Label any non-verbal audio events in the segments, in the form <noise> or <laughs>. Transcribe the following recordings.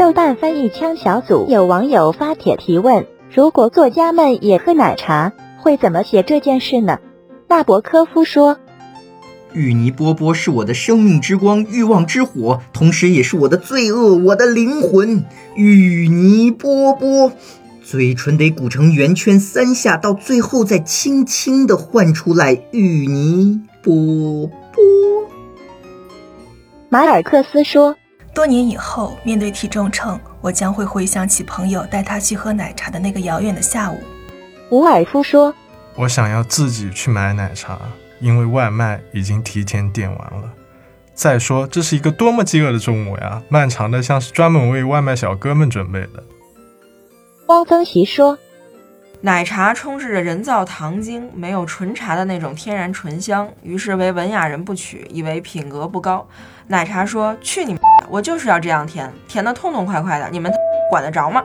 豆瓣翻译腔小组有网友发帖提问：如果作家们也喝奶茶，会怎么写这件事呢？纳博科夫说。芋泥波波是我的生命之光，欲望之火，同时也是我的罪恶，我的灵魂。芋泥波波，嘴唇得鼓成圆圈三下，到最后再轻轻地唤出来。芋泥波波。马尔克斯说：多年以后，面对体重秤，我将会回想起朋友带他去喝奶茶的那个遥远的下午。伍尔夫说：我想要自己去买奶茶。因为外卖已经提前点完了。再说，这是一个多么饥饿的中午呀！漫长的，像是专门为外卖小哥们准备的。汪曾祺说：“奶茶充斥着人造糖精，没有纯茶的那种天然醇香，于是为文雅人不取，以为品格不高。奶茶说：‘去你妈的！我就是要这样甜，甜的痛痛快快的，你们管得着吗？’”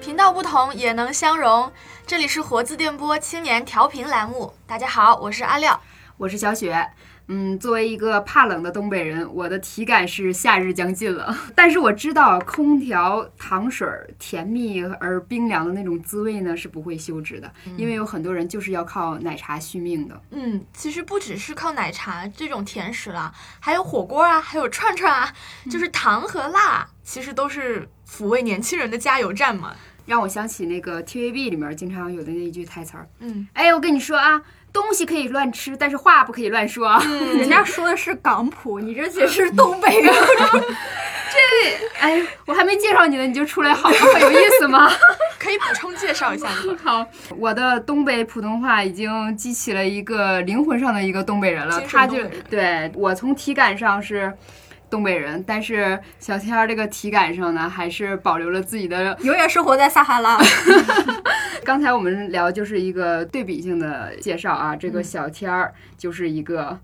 频道不同也能相融。这里是活字电波青年调频栏目。大家好，我是阿廖，我是小雪。嗯，作为一个怕冷的东北人，我的体感是夏日将近了。<laughs> 但是我知道，空调糖水甜蜜而冰凉的那种滋味呢，是不会休止的。因为有很多人就是要靠奶茶续命的。嗯，其实不只是靠奶茶这种甜食啦，还有火锅啊，还有串串啊，就是糖和辣，其实都是抚慰年轻人的加油站嘛。让我想起那个 TVB 里面经常有的那一句台词儿，嗯，哎，我跟你说啊，东西可以乱吃，但是话不可以乱说。<laughs> 人家说的是港普，<laughs> 你这解释东北人。<laughs> 这，哎，我还没介绍你呢，你就出来好了有意思吗？可以补充介绍一下吗？好，我的东北普通话已经激起了一个灵魂上的一个东北人了，他就对我从体感上是。东北人，但是小天儿这个体感上呢，还是保留了自己的，永远生活在撒哈拉。<laughs> 刚才我们聊就是一个对比性的介绍啊，这个小天儿就是一个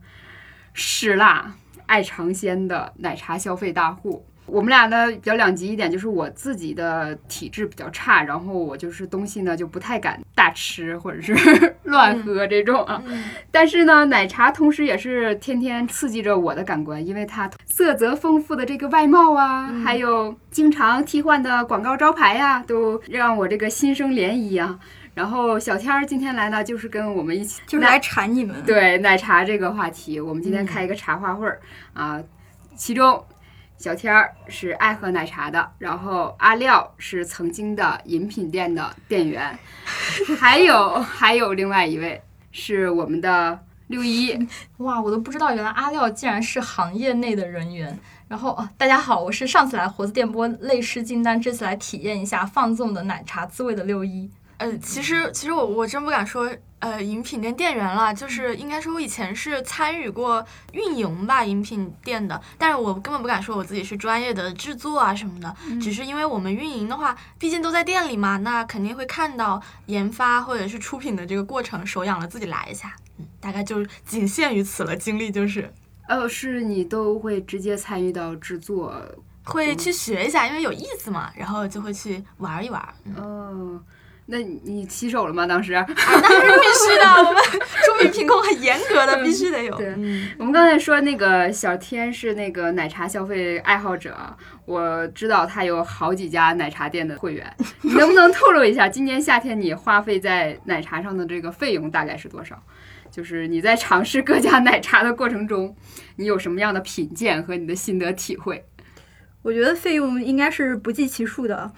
嗜辣、爱尝鲜的奶茶消费大户。我们俩呢比较两极一点，就是我自己的体质比较差，然后我就是东西呢就不太敢大吃或者是 <laughs> 乱喝这种啊。但是呢，奶茶同时也是天天刺激着我的感官，因为它色泽丰富的这个外貌啊，还有经常替换的广告招牌呀，都让我这个心生涟漪啊。然后小天儿今天来呢，就是跟我们一起，就是来馋你们。对奶茶这个话题，我们今天开一个茶话会儿啊，其中。小天儿是爱喝奶茶的，然后阿廖是曾经的饮品店的店员，还有还有另外一位是我们的六一。<laughs> 哇，我都不知道原来阿廖竟然是行业内的人员。然后大家好，我是上次来活字电波泪失金丹，这次来体验一下放纵的奶茶滋味的六一。呃，其实其实我我真不敢说。呃，饮品店店员了，就是应该说，我以前是参与过运营吧，饮品店的，但是我根本不敢说我自己是专业的制作啊什么的，只是因为我们运营的话，毕竟都在店里嘛，那肯定会看到研发或者是出品的这个过程，手痒了自己来一下，嗯，大概就仅限于此了，经历就是，呃，是你都会直接参与到制作，会去学一下，因为有意思嘛，然后就会去玩一玩，嗯。那你洗手了吗？当时？那是必须的，我们出品品控很严格的，必须得有。对，我们刚才说那个小天是那个奶茶消费爱好者，我知道他有好几家奶茶店的会员，<laughs> 你能不能透露一下，今年夏天你花费在奶茶上的这个费用大概是多少？就是你在尝试各家奶茶的过程中，你有什么样的品鉴和你的心得体会？我觉得费用应该是不计其数的，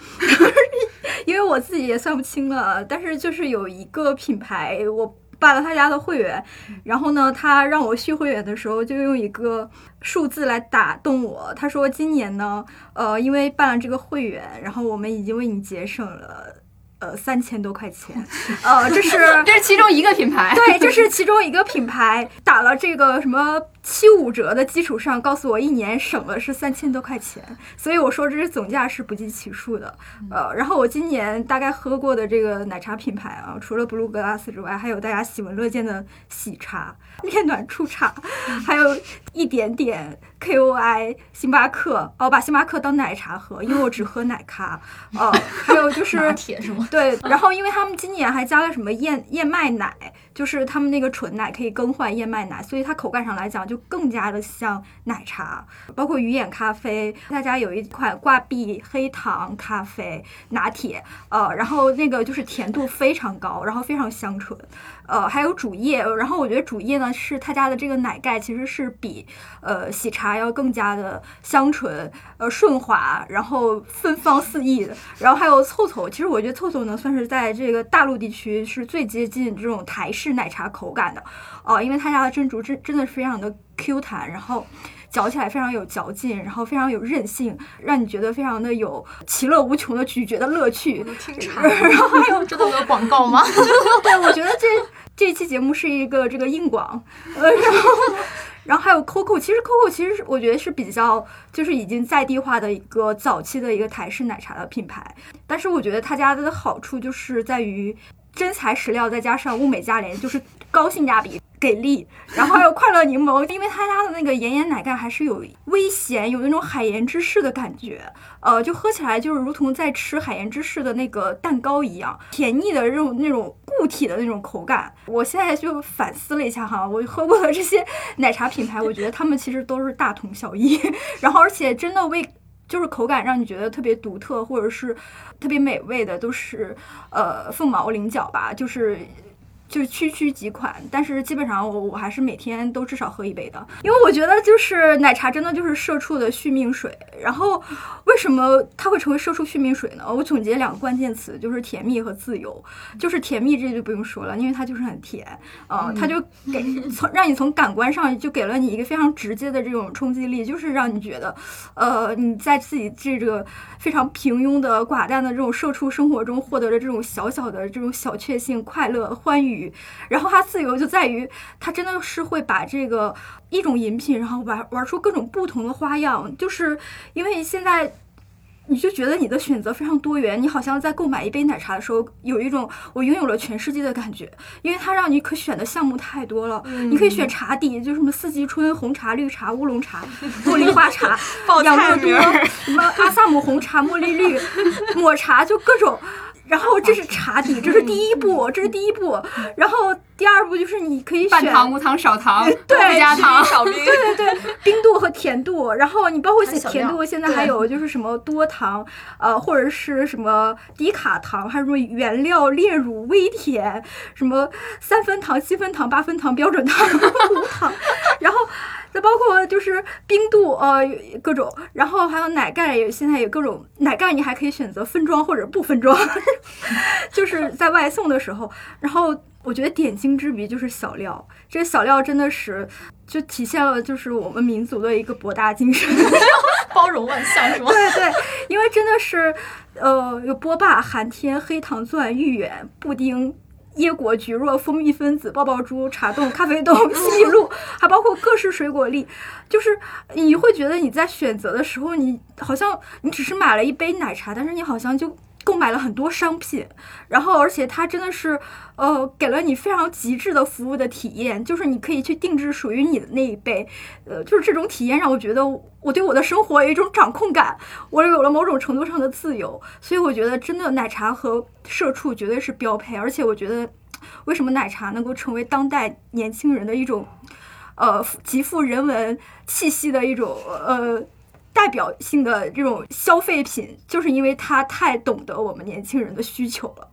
因为我自己也算不清了。但是就是有一个品牌，我办了他家的会员，然后呢，他让我续会员的时候，就用一个数字来打动我。他说今年呢，呃，因为办了这个会员，然后我们已经为你节省了。呃，三千多块钱，<laughs> 呃，这是 <laughs> 这是其中一个品牌，对，这是其中一个品牌打了这个什么七五折的基础上，告诉我一年省了是三千多块钱，所以我说这是总价是不计其数的，呃，然后我今年大概喝过的这个奶茶品牌啊，除了 Blue Glass 之外，还有大家喜闻乐见的喜茶、恋暖初茶，还有一点点 KOI、星巴克，哦，把星巴克当奶茶喝，因为我只喝奶咖，哦，还有就是拿铁是吗？对，然后因为他们今年还加了什么燕燕麦奶，就是他们那个纯奶可以更换燕麦奶，所以它口感上来讲就更加的像奶茶。包括鱼眼咖啡，他家有一款挂壁黑糖咖啡拿铁，呃，然后那个就是甜度非常高，然后非常香醇。呃，还有主页，然后我觉得主页呢是他家的这个奶盖其实是比呃喜茶要更加的香醇，呃顺滑，然后芬芳四溢的。然后还有凑凑，其实我觉得凑凑呢算是在这个大陆地区是最接近这种台式奶茶口感的，哦、因为他家的珍珠真真的是非常的 Q 弹，然后。嚼起来非常有嚼劲，然后非常有韧性，让你觉得非常的有其乐无穷的咀嚼的乐趣。听馋。然后还有这都有广告吗？<laughs> 对，我觉得这这一期节目是一个这个硬广，呃，然后然后还有 COCO，其实 COCO 其实是我觉得是比较就是已经在地化的一个早期的一个台式奶茶的品牌，但是我觉得他家的好处就是在于真材实料，再加上物美价廉，就是高性价比。给力，然后还有快乐柠檬，<laughs> 因为他家的那个盐盐奶盖还是有微咸，有那种海盐芝士的感觉，呃，就喝起来就是如同在吃海盐芝士的那个蛋糕一样，甜腻的那种那种固体的那种口感。我现在就反思了一下哈，我喝过的这些奶茶品牌，我觉得他们其实都是大同小异，<laughs> 然后而且真的为就是口感让你觉得特别独特或者是特别美味的，都是呃凤毛麟角吧，就是。就是区区几款，但是基本上我我还是每天都至少喝一杯的，因为我觉得就是奶茶真的就是社畜的续命水。然后为什么它会成为社畜续命水呢？我总结两个关键词，就是甜蜜和自由。就是甜蜜这就不用说了，因为它就是很甜，呃，它就给 <laughs> 从让你从感官上就给了你一个非常直接的这种冲击力，就是让你觉得，呃，你在自己这个非常平庸的寡淡的这种社畜生活中获得了这种小小的这种小确幸、快乐、欢愉。然后它自由就在于，它真的是会把这个一种饮品，然后玩玩出各种不同的花样。就是因为现在，你就觉得你的选择非常多元，你好像在购买一杯奶茶的时候，有一种我拥有了全世界的感觉。因为它让你可选的项目太多了，你可以选茶底，就什么四季春、红茶、绿茶、乌龙茶、<laughs> 茉莉花茶、<laughs> 养乐多、什么阿萨姆红茶、茉莉绿、抹茶，就各种。然后这是茶底，这是第一步，这是第一步。然后第二步就是你可以选半糖、无糖、少糖，<laughs> 对，不加糖、少冰，对对对，冰度和甜度。然后你包括写甜度，现在还有就是什么多糖，呃，或者是什么低卡糖，还有什么原料炼乳微甜，什么三分糖、七分糖、八分糖、标准糖、<laughs> 无糖，然后。再包括就是冰度，呃，各种，然后还有奶盖，也现在有各种奶盖，你还可以选择分装或者不分装，<laughs> 就是在外送的时候。然后我觉得点睛之笔就是小料，这个小料真的是就体现了就是我们民族的一个博大精深，<laughs> 包容万象是吗？对对，因为真的是，呃，有波霸、寒天、黑糖钻、芋圆、布丁。椰果、菊若、蜂蜜分子、爆爆珠、茶冻、咖啡冻、西米露，<laughs> 还包括各式水果粒，就是你会觉得你在选择的时候，你好像你只是买了一杯奶茶，但是你好像就购买了很多商品，然后而且它真的是呃给了你非常极致的服务的体验，就是你可以去定制属于你的那一杯，呃，就是这种体验让我觉得我对我的生活有一种掌控感，我有了某种程度上的自由，所以我觉得真的奶茶和社畜绝对是标配，而且我觉得为什么奶茶能够成为当代年轻人的一种呃极富人文气息的一种呃。代表性的这种消费品，就是因为它太懂得我们年轻人的需求了，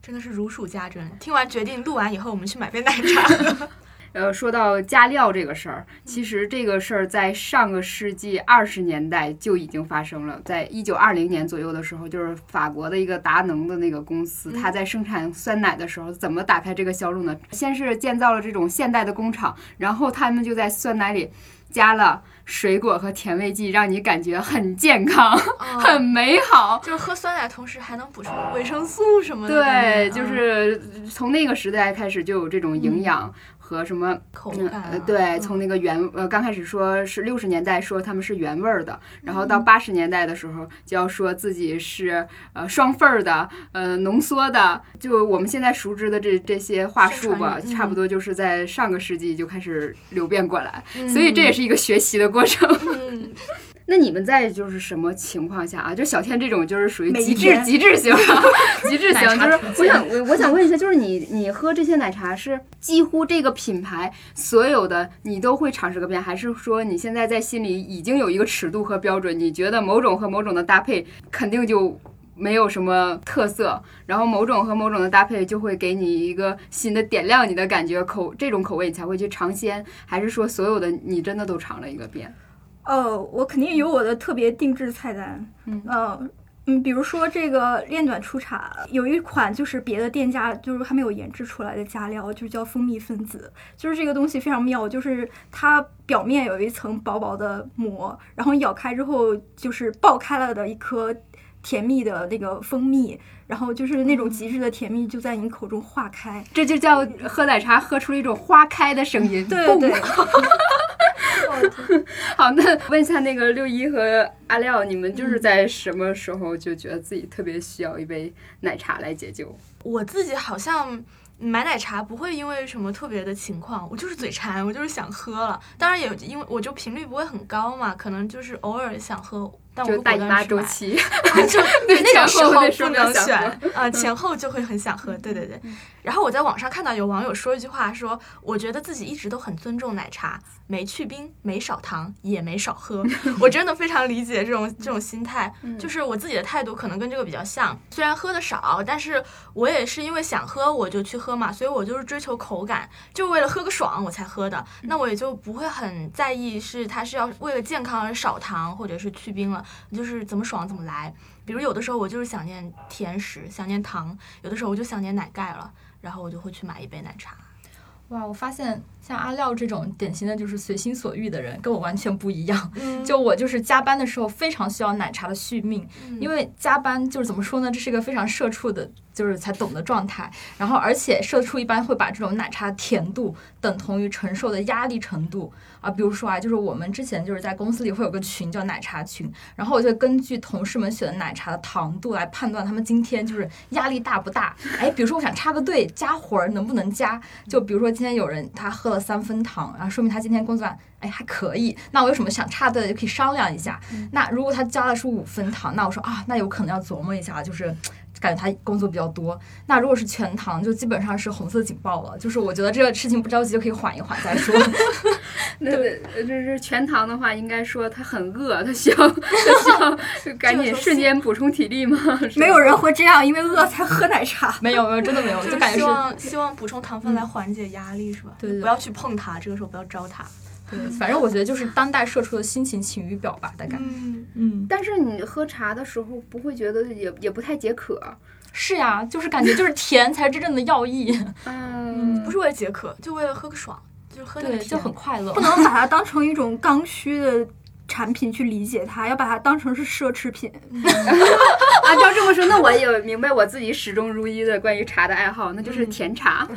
真的是如数家珍。听完决定录完以后，我们去买杯奶茶。<laughs> 呃，说到加料这个事儿，其实这个事儿在上个世纪二十年代就已经发生了。在一九二零年左右的时候，就是法国的一个达能的那个公司，它在生产酸奶的时候，怎么打开这个销路呢？先是建造了这种现代的工厂，然后他们就在酸奶里加了水果和甜味剂，让你感觉很健康、<laughs> 很美好。就是喝酸奶同时还能补充维生素什么的。对，就是从那个时代开始就有这种营养。和什么口感、呃？对，从那个原呃刚开始说是六十年代说他们是原味儿的，然后到八十年代的时候就要说自己是呃双份儿的，呃浓缩的，就我们现在熟知的这这些话术吧，差不多就是在上个世纪就开始流变过来，所以这也是一个学习的过程。<laughs> 那你们在就是什么情况下啊？就小天这种就是属于极致极致型，极致型。就是我想我我想问一下，就是你你喝这些奶茶是几乎这个品牌所有的你都会尝试个遍，还是说你现在在心里已经有一个尺度和标准？你觉得某种和某种的搭配肯定就没有什么特色，然后某种和某种的搭配就会给你一个新的点亮你的感觉口这种口味你才会去尝鲜，还是说所有的你真的都尝了一个遍？呃，我肯定有我的特别定制菜单。嗯呃嗯，比如说这个炼暖初茶，有一款就是别的店家就是还没有研制出来的加料，就叫蜂蜜分子。就是这个东西非常妙，就是它表面有一层薄薄的膜，然后咬开之后就是爆开了的一颗甜蜜的那个蜂蜜，然后就是那种极致的甜蜜就在你口中化开。这就叫喝奶茶喝出了一种花开的声音。<laughs> 对对，<laughs> 好，那问一下那个六一和阿廖，你们就是在什么时候就觉得自己特别需要一杯奶茶来解救？我自己好像买奶茶不会因为什么特别的情况，我就是嘴馋，我就是想喝了。当然也因为我就频率不会很高嘛，可能就是偶尔想喝，但我就会大姨妈周期，啊 <laughs> <laughs> 就对那种时候不能选啊，<laughs> 前后就会很想喝。对对对。然后我在网上看到有网友说一句话，说我觉得自己一直都很尊重奶茶，没去冰，没少糖，也没少喝。我真的非常理解这种这种心态，就是我自己的态度可能跟这个比较像。虽然喝的少，但是我也是因为想喝我就去喝嘛，所以我就是追求口感，就为了喝个爽我才喝的。那我也就不会很在意是它是要为了健康而少糖或者是去冰了，就是怎么爽怎么来。比如有的时候我就是想念甜食，想念糖；有的时候我就想念奶盖了，然后我就会去买一杯奶茶。哇，我发现像阿廖这种典型的就是随心所欲的人，跟我完全不一样。嗯就我就是加班的时候非常需要奶茶的续命，因为加班就是怎么说呢，这是一个非常社畜的，就是才懂的状态。然后而且社畜一般会把这种奶茶甜度等同于承受的压力程度啊，比如说啊，就是我们之前就是在公司里会有个群叫奶茶群，然后我就根据同事们选的奶茶的糖度来判断他们今天就是压力大不大。哎，比如说我想插个队加活儿能不能加？就比如说今天有人他喝了三分糖，然后说明他今天工作量哎还可以，那我有什么想插队的就可以商量一下。那如果他加的是五分糖，那我说啊，那有可能要琢磨一下，就是。感觉他工作比较多，那如果是全糖，就基本上是红色警报了。就是我觉得这个事情不着急，就可以缓一缓再说。<laughs> 那呃这是全糖的话，应该说他很饿，他需要 <laughs> 他需要赶紧瞬间补充体力吗？没有人会这样，因为饿才喝奶茶。没有没有，真的没有，<laughs> 就就感觉希望希望补充糖分来缓解压力，是吧？对对对不要去碰它，这个时候不要招它。对，反正我觉得就是当代社畜的心情晴雨表吧，大概。嗯，嗯，但是你喝茶的时候不会觉得也也不太解渴，是呀，就是感觉就是甜才是真正的药益，<laughs> 嗯，不是为了解渴，就为了喝个爽，就是喝那就很快乐。不。能把它当成一种刚需的产品去理解它，要把它当成是奢侈品。<laughs> 啊照这么说，那我也明白我自己始终如一的关于茶的爱好，那就是甜茶，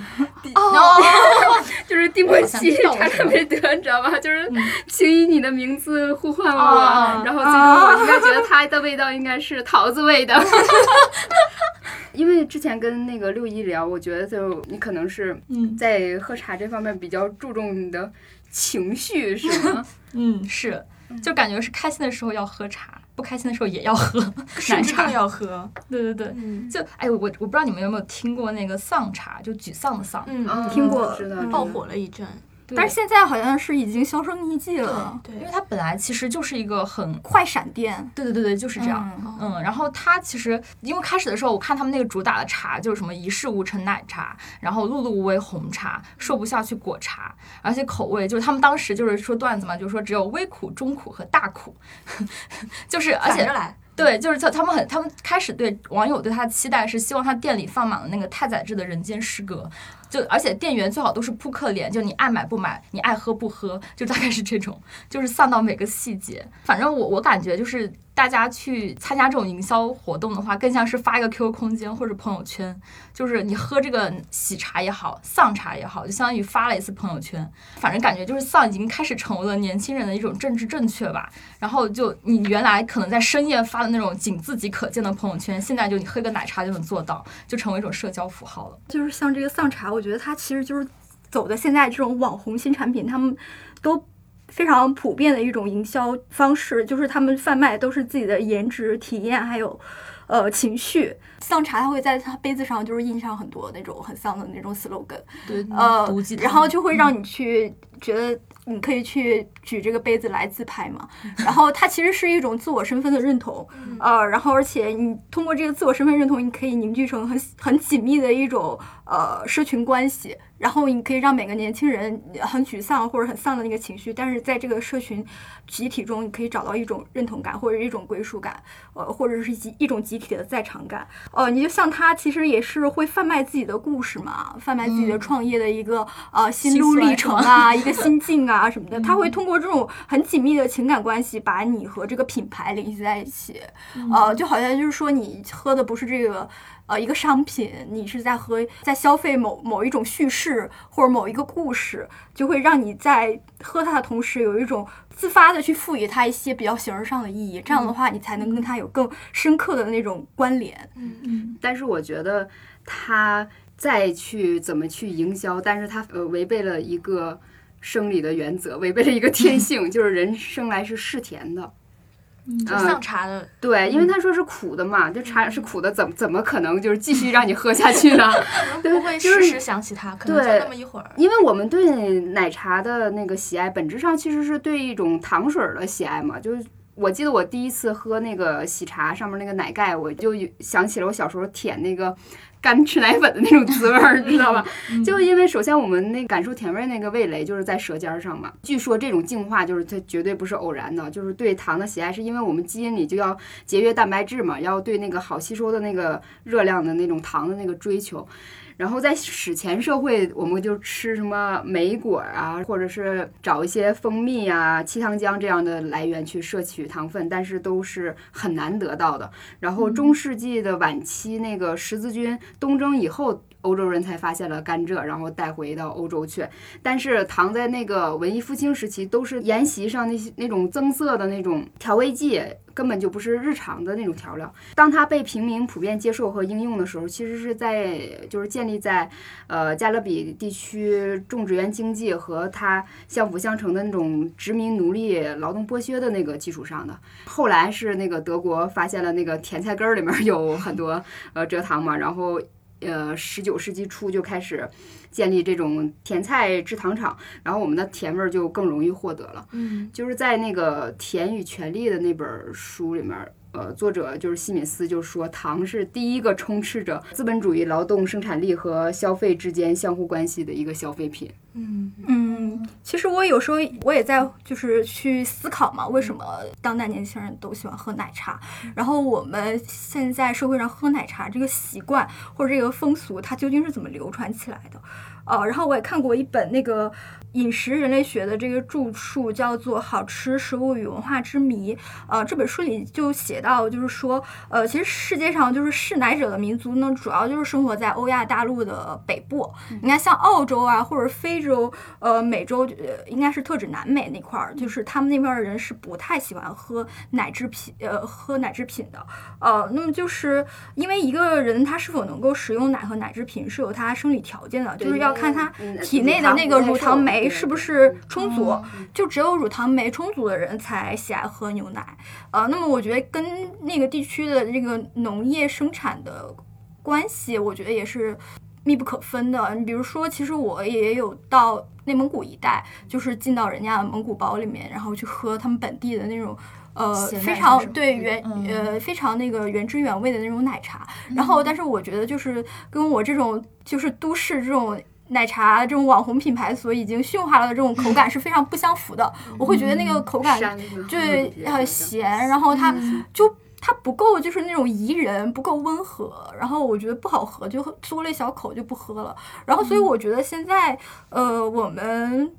哦，<laughs> 就是蒂莫西查克梅德，你知道吧？就是请以你的名字呼唤我，哦。然后最终我应该觉得它的味道应该是桃子味的。<laughs> 因为之前跟那个六一聊，我觉得就你可能是嗯。在喝茶这方面比较注重你的情绪，是吗？嗯，是，就感觉是开心的时候要喝茶，不开心的时候也要喝 <laughs> 奶茶甚至更。要喝。对对对，嗯就哎，我我不知道你们有没有听过那个丧茶，就沮丧的丧。听过爆火了一阵。对但是现在好像是已经销声匿迹了。对因为它本来其实就是一个很快闪电，对对对对，就是这样。嗯嗯，然后它其实因为开始的时候，我看他们那个主打的茶就是什么一事无成奶茶，然后碌碌无为红茶，说不下去果茶，而且口味就是他们当时就是说段子嘛，就是说只有微苦、中苦和大苦，<laughs> 就是而且来。对，就是他他们很他们开始对网友对他的期待是希望他店里放满了那个太宰治的人间失格，就而且店员最好都是扑克脸，就你爱买不买，你爱喝不喝，就大概是这种，就是丧到每个细节。反正我我感觉就是大家去参加这种营销活动的话，更像是发一个 QQ 空间或者朋友圈，就是你喝这个喜茶也好，丧茶也好，就相当于发了一次朋友圈。反正感觉就是丧已经开始成为了年轻人的一种政治正确吧。然后就你原来可能在深夜发的那种仅自己可见的朋友圈，现在就你喝个奶茶就能做到，就成为一种社交符号了。就是像这个丧茶，我觉得它其实就是走的现在这种网红新产品，他们都非常普遍的一种营销方式，就是他们贩卖都是自己的颜值、体验，还有呃情绪。丧茶它会在它杯子上就是印上很多那种很丧的那种 slogan，对，呃然后就会让你去觉得你可以去举这个杯子来自拍嘛。然后它其实是一种自我身份的认同，呃，然后而且你通过这个自我身份认同，你可以凝聚成很很紧密的一种呃社群关系。然后你可以让每个年轻人很沮丧或者很丧的那个情绪，但是在这个社群集体中，你可以找到一种认同感或者一种归属感，呃，或者是集一种集体的在场感。呃，你就像他其实也是会贩卖自己的故事嘛，贩卖自己的创业的一个、呃心路历程啊，一个心境啊什么的。<laughs> 他会通过这种很紧密的情感关系，把你和这个品牌联系在一起。呃，就好像就是说你喝的不是这个。呃，一个商品，你是在喝，在消费某某一种叙事或者某一个故事，就会让你在喝它的同时，有一种自发的去赋予它一些比较形而上的意义。这样的话，你才能跟它有更深刻的那种关联。嗯嗯但是我觉得他再去怎么去营销，但是他呃违背了一个生理的原则，违背了一个天性，<laughs> 就是人生来是嗜甜的。就像茶的，对，因为他说是苦的嘛，这茶是苦的，怎么怎么可能就是继续让你喝下去呢？<laughs> 不会时时想起它，可能就那么一会儿。因为我们对奶茶的那个喜爱，本质上其实是对一种糖水儿的喜爱嘛。就是我记得我第一次喝那个喜茶上面那个奶盖，我就想起了我小时候舔那个。干吃奶粉的那种滋味儿，知道吧？<laughs> 就因为首先我们那感受甜味那个味蕾就是在舌尖上嘛。据说这种进化就是它绝对不是偶然的，就是对糖的喜爱是因为我们基因里就要节约蛋白质嘛，要对那个好吸收的那个热量的那种糖的那个追求。然后在史前社会，我们就吃什么莓果啊，或者是找一些蜂蜜啊、七糖浆这样的来源去摄取糖分，但是都是很难得到的。然后中世纪的晚期，那个十字军东征以后。欧洲人才发现了甘蔗，然后带回到欧洲去。但是糖在那个文艺复兴时期，都是沿袭上那些那种增色的那种调味剂，根本就不是日常的那种调料。当它被平民普遍接受和应用的时候，其实是在就是建立在呃加勒比地区种植园经济和它相辅相成的那种殖民奴隶劳动剥削的那个基础上的。后来是那个德国发现了那个甜菜根儿里面有很多呃蔗糖嘛，然后。呃，十九世纪初就开始建立这种甜菜制糖厂，然后我们的甜味儿就更容易获得了。嗯，就是在那个《甜与权力》的那本书里面，呃，作者就是西敏斯就说，糖是第一个充斥着资本主义劳动生产力和消费之间相互关系的一个消费品。嗯嗯，其实我有时候我也在就是去思考嘛，为什么当代年轻人都喜欢喝奶茶？然后我们现在社会上喝奶茶这个习惯或者这个风俗，它究竟是怎么流传起来的？呃，然后我也看过一本那个饮食人类学的这个著述，叫做《好吃食物与文化之谜》。呃，这本书里就写到，就是说，呃，其实世界上就是嗜奶者的民族呢，主要就是生活在欧亚大陆的北部。你看，像澳洲啊，或者非洲，呃，美洲，呃，应该是特指南美那块儿，就是他们那边的人是不太喜欢喝奶制品，呃，喝奶制品的。呃，那么就是因为一个人他是否能够食用奶和奶制品是有他生理条件的，就是要看他体内的那个乳糖酶是不是充足，就只有乳糖酶充足的人才喜爱喝牛奶。呃，那么我觉得跟那个地区的这个农业生产的关系，我觉得也是密不可分的。你比如说，其实我也有到内蒙古一带，就是进到人家的蒙古包里面，然后去喝他们本地的那种。呃，非常对原呃非常那个原汁原味的那种奶茶，然后但是我觉得就是跟我这种就是都市这种奶茶这种网红品牌所已经驯化了的这种口感是非常不相符的。我会觉得那个口感对很咸，然后它就它不够就是那种宜人，不够温和，然后我觉得不好喝，就嘬了一小口就不喝了。然后所以我觉得现在呃我们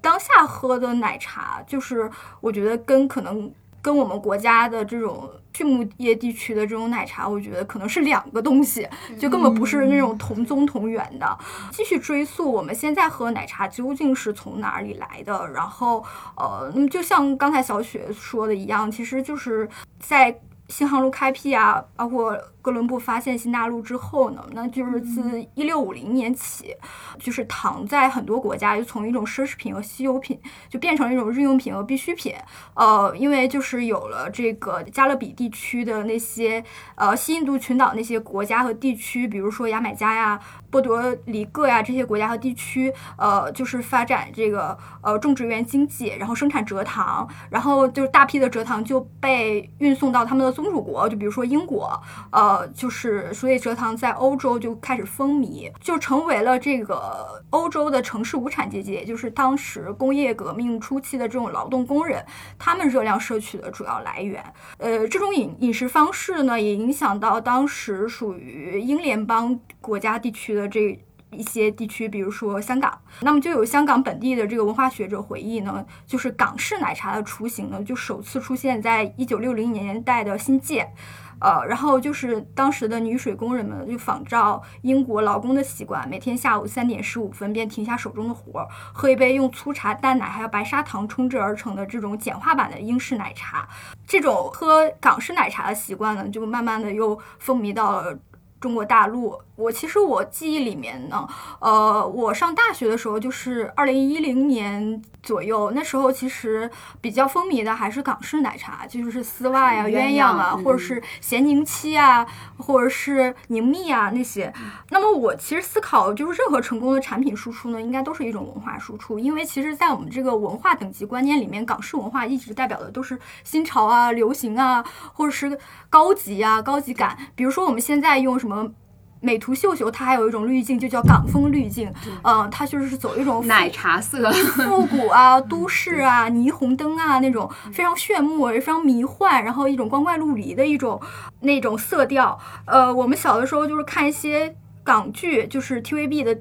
当下喝的奶茶，就是我觉得跟可能。跟我们国家的这种畜牧业地区的这种奶茶，我觉得可能是两个东西，就根本不是那种同宗同源的。继续追溯，我们现在喝奶茶究竟是从哪里来的？然后，呃，那么就像刚才小雪说的一样，其实就是在新航路开辟啊，包括。哥伦布发现新大陆之后呢，那就是自一六五零年起，就是糖在很多国家就从一种奢侈品和稀有品，就变成了一种日用品和必需品。呃，因为就是有了这个加勒比地区的那些呃西印度群岛那些国家和地区，比如说牙买加呀、波多黎各呀这些国家和地区，呃，就是发展这个呃种植园经济，然后生产蔗糖，然后就是大批的蔗糖就被运送到他们的宗主国，就比如说英国，呃，呃就是所以蔗糖在欧洲就开始风靡，就成为了这个欧洲的城市无产阶级，也就是当时工业革命初期的这种劳动工人，他们热量摄取的主要来源。呃，这种饮饮食方式呢，也影响到当时属于英联邦国家地区的这。一些地区，比如说香港，那么就有香港本地的这个文化学者回忆呢，就是港式奶茶的雏形呢，就首次出现在一九六零年代的新界，呃，然后就是当时的女水工人们就仿照英国劳工的习惯，每天下午三点十五分便停下手中的活儿，喝一杯用粗茶淡奶还有白砂糖冲制而成的这种简化版的英式奶茶。这种喝港式奶茶的习惯呢，就慢慢的又风靡到了中国大陆。我其实我记忆里面呢，呃，我上大学的时候就是二零一零年左右，那时候其实比较风靡的还是港式奶茶，就是丝袜呀、鸳鸯啊，或者是咸宁七啊，或者是宁蜜啊那些。那么我其实思考，就是任何成功的产品输出呢，应该都是一种文化输出，因为其实，在我们这个文化等级观念里面，港式文化一直代表的都是新潮啊、流行啊，或者是高级啊、高级感。比如说我们现在用什么？美图秀秀它还有一种滤镜，就叫港风滤镜，嗯，它就是走一种奶茶色、<laughs> 复古啊、都市啊、霓虹灯啊那种非常炫目、也非常迷幻，然后一种光怪陆离的一种那种色调。呃，我们小的时候就是看一些港剧，就是 TVB 的。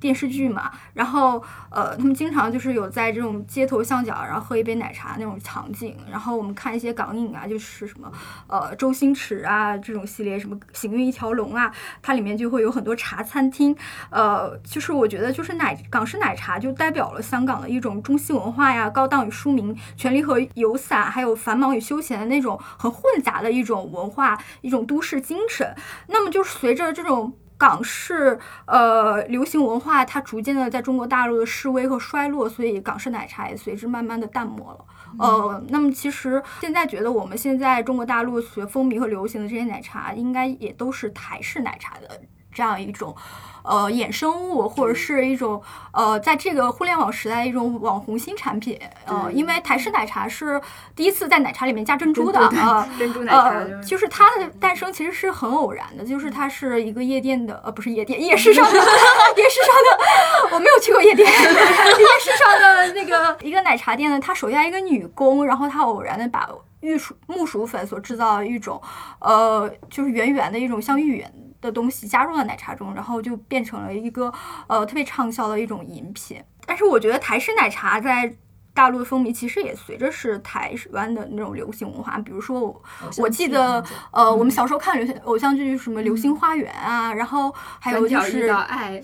电视剧嘛，然后呃，他们经常就是有在这种街头巷角，然后喝一杯奶茶那种场景。然后我们看一些港影啊，就是什么呃周星驰啊这种系列，什么行运一条龙啊，它里面就会有很多茶餐厅。呃，就是我觉得就是奶港式奶茶就代表了香港的一种中西文化呀，高档与庶民，权力和游散，还有繁忙与休闲的那种很混杂的一种文化，一种都市精神。那么就是随着这种。港式呃流行文化，它逐渐的在中国大陆的示威和衰落，所以港式奶茶也随之慢慢的淡漠了。呃，那么其实现在觉得我们现在中国大陆所风靡和流行的这些奶茶，应该也都是台式奶茶的这样一种。呃，衍生物或者是一种呃，在这个互联网时代一种网红新产品，呃，因为台式奶茶是第一次在奶茶里面加珍珠的啊，珍珠奶茶，呃，就是它的诞生其实是很偶然的，就是它是一个夜店的，呃，不是夜店，<laughs> 夜市上的，<laughs> 夜市上的，<laughs> 我没有去过夜店，夜市上的那个一个奶茶店呢，它手下一个女工，然后她偶然的把玉薯木薯粉所制造的一种，呃，就是圆圆的一种像芋圆。的东西加入了奶茶中，然后就变成了一个呃特别畅销的一种饮品。但是我觉得台式奶茶在大陆的风靡其实也随着是台湾的那种流行文化。比如说我我记得呃我们小时候看流行偶像剧什么《流星花园》啊，然后还有就是爱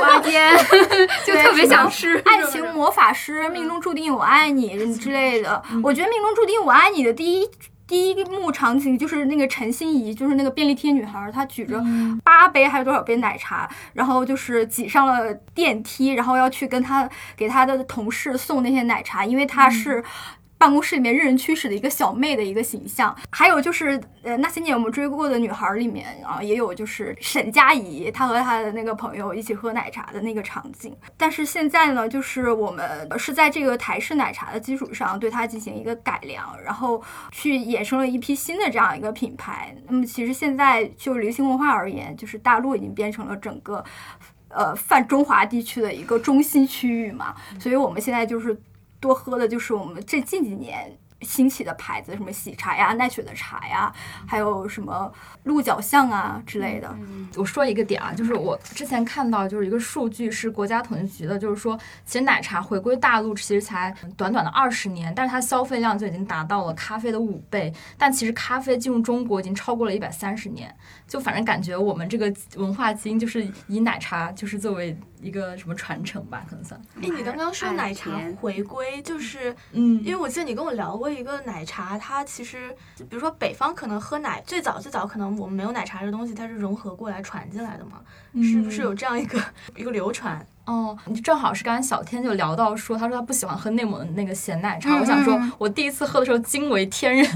花间，<laughs> <laughs> <laughs> 就特别想吃爱情魔法师命中注定我爱你之类的。我觉得命中注定我爱你的第一。第一幕场景就是那个陈心怡，就是那个便利贴女孩，她举着八杯还有多少杯奶茶，然后就是挤上了电梯，然后要去跟她给她的同事送那些奶茶，因为她是。办公室里面任人驱使的一个小妹的一个形象，还有就是呃那些年我们追过的女孩里面啊，也有就是沈佳宜，她和她的那个朋友一起喝奶茶的那个场景。但是现在呢，就是我们是在这个台式奶茶的基础上对它进行一个改良，然后去衍生了一批新的这样一个品牌。那么其实现在就流行文化而言，就是大陆已经变成了整个呃泛中华地区的一个中心区域嘛，所以我们现在就是。多喝的就是我们这近几年兴起的牌子，什么喜茶呀、奈雪的茶呀，还有什么鹿角巷啊之类的。我说一个点啊，就是我之前看到就是一个数据是国家统计局的，就是说其实奶茶回归大陆其实才短短的二十年，但是它消费量就已经达到了咖啡的五倍。但其实咖啡进入中国已经超过了一百三十年，就反正感觉我们这个文化基因就是以奶茶就是作为。一个什么传承吧，可能算。哎，你刚刚说奶茶回归，就是嗯因为我记得你跟我聊过一个奶茶，它其实比如说北方可能喝奶最早最早可能我们没有奶茶这东西，它是融合过来传进来的嘛，是不是有这样一个 <laughs> 一个流传？哦，你正好是刚才小天就聊到说，他说他不喜欢喝内蒙的那个咸奶茶。嗯我想说嗯，我第一次喝的时候惊为天人，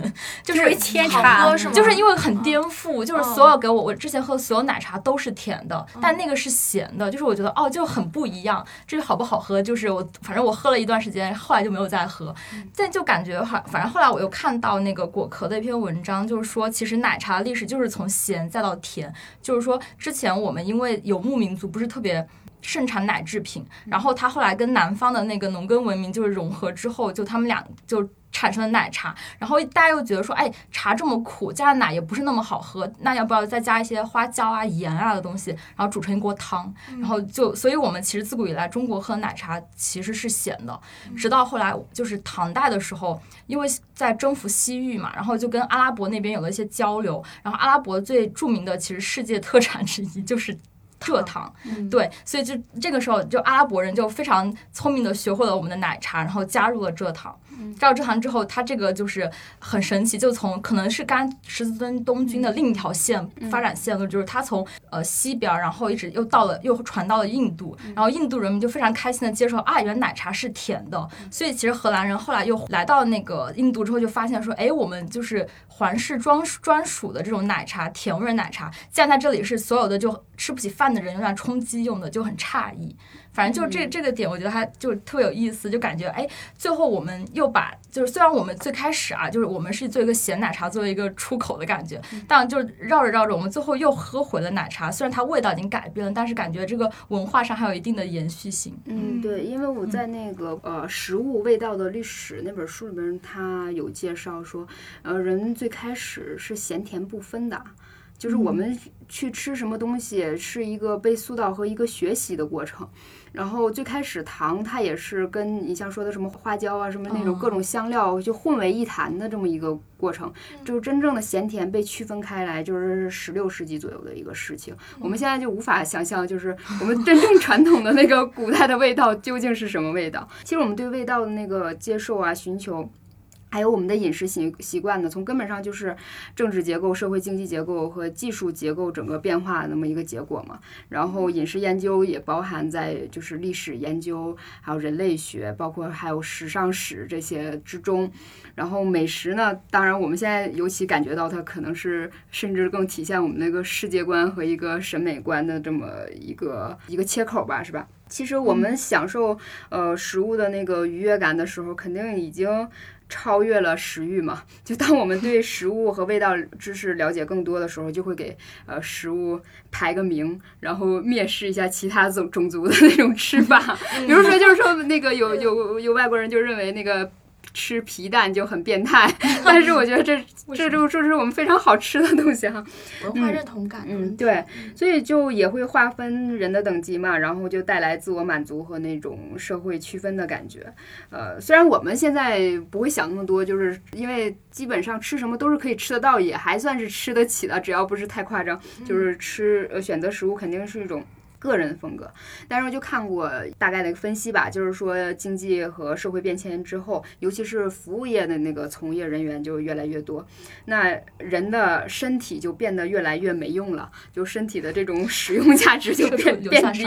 就是惊为天好茶喝是吗？就是因为很颠覆，就是哦所有给我我之前喝的所有奶茶都是甜的，但那个是咸的，就是我觉得哦就很不一样。至于好不好喝，就是我反正我喝了一段时间，后来就没有再喝，但就感觉反反正后来我又看到那个果壳的一篇文章，就是说其实奶茶的历史就是从咸再到甜，就是说之前我们因为游牧民族不是特别。盛产奶制品，然后它后来跟南方的那个农耕文明就是融合之后，就他们俩就产生了奶茶。然后大家又觉得说，哎，茶这么苦，加了奶也不是那么好喝，那要不要再加一些花椒啊、盐啊的东西，然后煮成一锅汤？然后就，所以我们其实自古以来中国喝奶茶其实是咸的，直到后来就是唐代的时候，因为在征服西域嘛，然后就跟阿拉伯那边有了一些交流，然后阿拉伯最著名的其实世界特产之一就是。蔗糖，对，所以就这个时候，就阿拉伯人就非常聪明的学会了我们的奶茶，然后加入了蔗糖。加入蔗糖之后，他这个就是很神奇，就从可能是干十字军东军的另一条线发展线路，就是他从呃西边儿，然后一直又到了又传到了印度，然后印度人民就非常开心的接受啊，原来奶茶是甜的，所以其实荷兰人后来又来到那个印度之后，就发现说，哎，我们就是环氏专专属的这种奶茶，甜味儿奶茶，既然在这里是所有的就吃不起饭的人用来充饥用的，就很诧异。反正就这这个点，我觉得还就特别有意思，就感觉哎，最后我们又把就是虽然我们最开始啊，就是我们是做一个咸奶茶作为一个出口的感觉，但就绕着绕着，我们最后又喝回了奶茶。虽然它味道已经改变了，但是感觉这个文化上还有一定的延续性。嗯，对，因为我在那个呃食物味道的历史那本书里边，它有介绍说，呃，人最开始是咸甜不分的。就是我们去吃什么东西是一个被塑造和一个学习的过程，然后最开始糖它也是跟你像说的什么花椒啊什么那种各种香料就混为一谈的这么一个过程，就是真正的咸甜被区分开来，就是十六世纪左右的一个事情。我们现在就无法想象，就是我们真正传统的那个古代的味道究竟是什么味道。其实我们对味道的那个接受啊、寻求。还有我们的饮食习习惯呢，从根本上就是政治结构、社会经济结构和技术结构整个变化那么一个结果嘛。然后饮食研究也包含在就是历史研究，还有人类学，包括还有时尚史这些之中。然后美食呢，当然我们现在尤其感觉到它可能是甚至更体现我们那个世界观和一个审美观的这么一个一个切口吧，是吧？其实我们享受呃食物的那个愉悦感的时候，肯定已经。超越了食欲嘛？就当我们对食物和味道知识了解更多的时候，就会给呃食物排个名，然后蔑视一下其他种种族的那种吃法。比如说，就是说那个有有有外国人就认为那个。吃皮蛋就很变态，但是我觉得这 <laughs> 这就这是我们非常好吃的东西哈，文化认同感。嗯，对，所以就也会划分人的等级嘛，然后就带来自我满足和那种社会区分的感觉。呃，虽然我们现在不会想那么多，就是因为基本上吃什么都是可以吃得到，也还算是吃得起的，只要不是太夸张，就是吃呃选择食物肯定是一种。个人风格，但是我就看过大概的一个分析吧，就是说经济和社会变迁之后，尤其是服务业的那个从业人员就越来越多，那人的身体就变得越来越没用了，就身体的这种使用价值就变变低，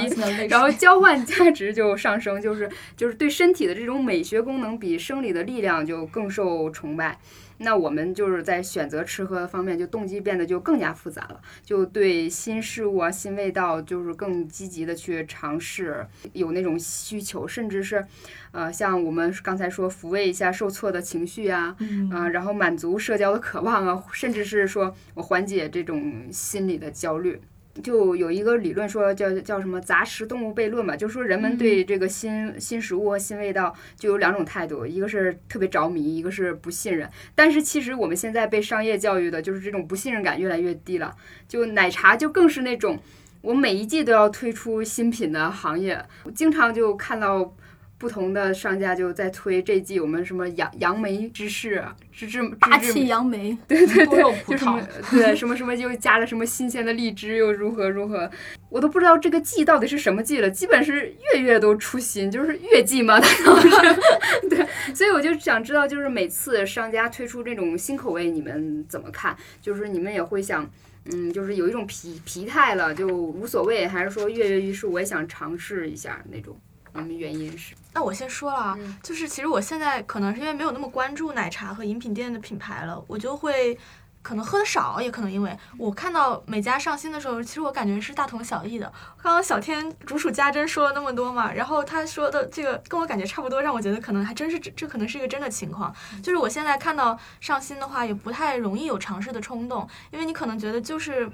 然后交换价值就上升，就是就是对身体的这种美学功能比生理的力量就更受崇拜。那我们就是在选择吃喝方面，就动机变得就更加复杂了，就对新事物啊、新味道，就是更积极的去尝试，有那种需求，甚至是，呃，像我们刚才说抚慰一下受挫的情绪啊，啊、然后满足社交的渴望啊，甚至是说我缓解这种心理的焦虑。就有一个理论说叫叫什么杂食动物悖论吧，就是说人们对这个新新食物和新味道就有两种态度，一个是特别着迷，一个是不信任。但是其实我们现在被商业教育的就是这种不信任感越来越低了。就奶茶就更是那种，我每一季都要推出新品的行业，我经常就看到。不同的商家就在推这季我们什么杨杨梅芝士、芝芝大气杨梅，<laughs> 对对对多肉，葡就什么萄对什么什么又加了什么新鲜的荔枝，又如何如何，我都不知道这个季到底是什么季了，基本是月月都出新，就是月季嘛，<laughs> 对，所以我就想知道，就是每次商家推出这种新口味，你们怎么看？就是你们也会想。嗯，就是有一种疲疲态了，就无所谓，还是说跃跃欲试，我也想尝试一下那种？你们原因是？那我先说了啊，嗯就是其实我现在可能是因为没有那么关注奶茶和饮品店的品牌了，我就会可能喝的少，也可能因为我看到每家上新的时候，其实我感觉是大同小异的。刚刚小天如数家珍说了那么多嘛，然后他说的这个跟我感觉差不多，让我觉得可能还真是这这可能是一个真的情况。就是我现在看到上新的话，也不太容易有尝试的冲动，因为你可能觉得就是。